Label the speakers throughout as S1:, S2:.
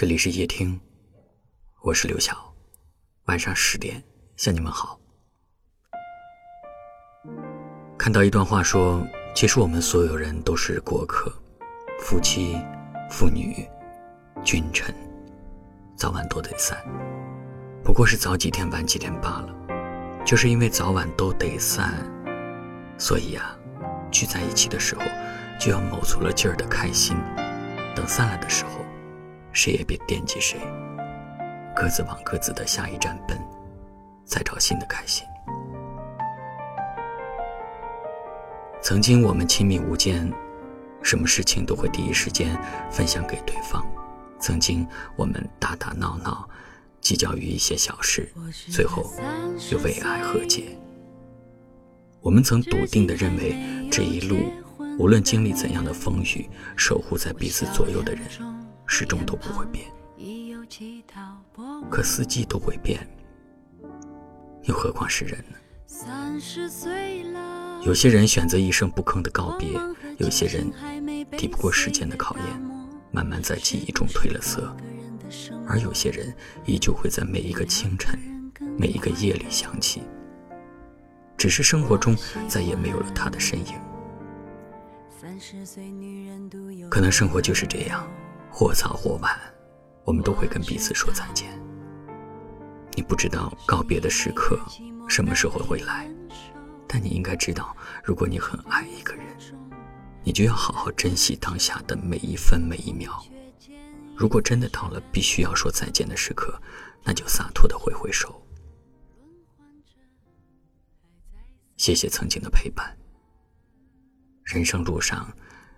S1: 这里是夜听，我是刘晓。晚上十点向你们好。看到一段话说，其实我们所有人都是过客，夫妻、妇女、君臣，早晚都得散。不过是早几天晚几天罢了。就是因为早晚都得散，所以呀，聚在一起的时候就要卯足了劲儿的开心。等散了的时候，谁也别惦记谁，各自往各自的下一站奔，再找新的开心。曾经我们亲密无间，什么事情都会第一时间分享给对方。曾经我们打打闹闹。计较于一些小事，最后又为爱和解。我们曾笃定地认为，这一路无论经历怎样的风雨，守护在彼此左右的人始终都不会变。可四季都会变，又何况是人呢？有些人选择一声不吭的告别，有些人抵不过时间的考验，慢慢在记忆中褪了色。而有些人依旧会在每一个清晨、每一个夜里想起，只是生活中再也没有了他的身影。可能生活就是这样，或早或晚，我们都会跟彼此说再见。你不知道告别的时刻什么时候会来，但你应该知道，如果你很爱一个人，你就要好好珍惜当下的每一分每一秒。如果真的到了必须要说再见的时刻，那就洒脱的挥挥手。谢谢曾经的陪伴。人生路上，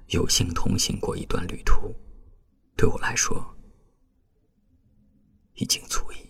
S1: 有幸同行过一段旅途，对我来说，已经足矣。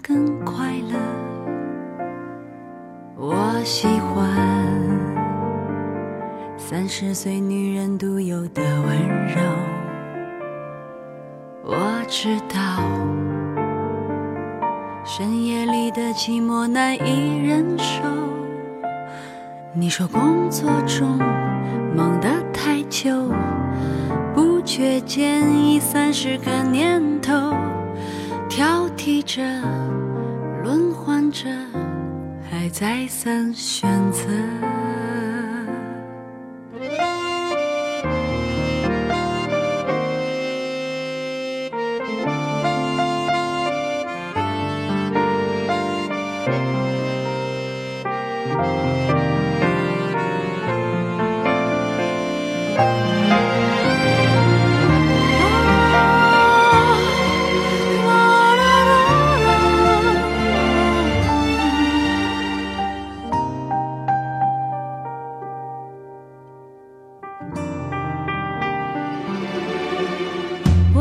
S2: 更快乐。我喜欢三十岁女人独有的温柔。我知道深夜里的寂寞难以忍受。你说工作中忙得太久，不觉间已三十个年头。挑剔着，轮换着，还再三选择。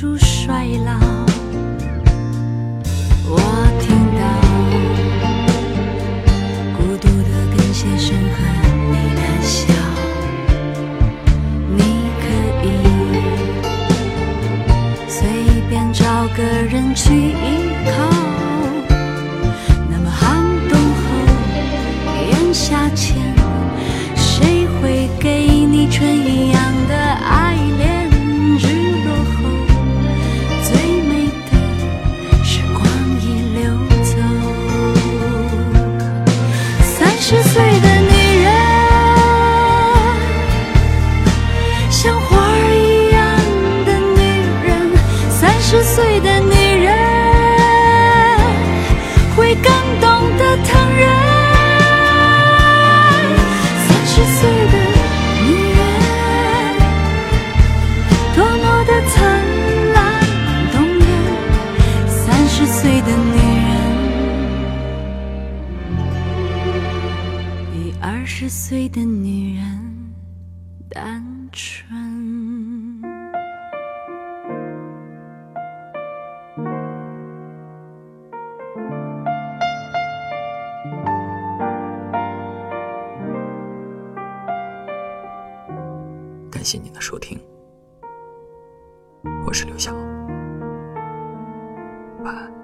S2: 出衰老我听到孤独的跟鞋声和你的笑你可以随便找个人去依靠十岁的女人，多么的灿烂动人。三十岁的女人，比二十岁的女人单纯。
S1: 谢谢您的收听，我是刘晓，晚安。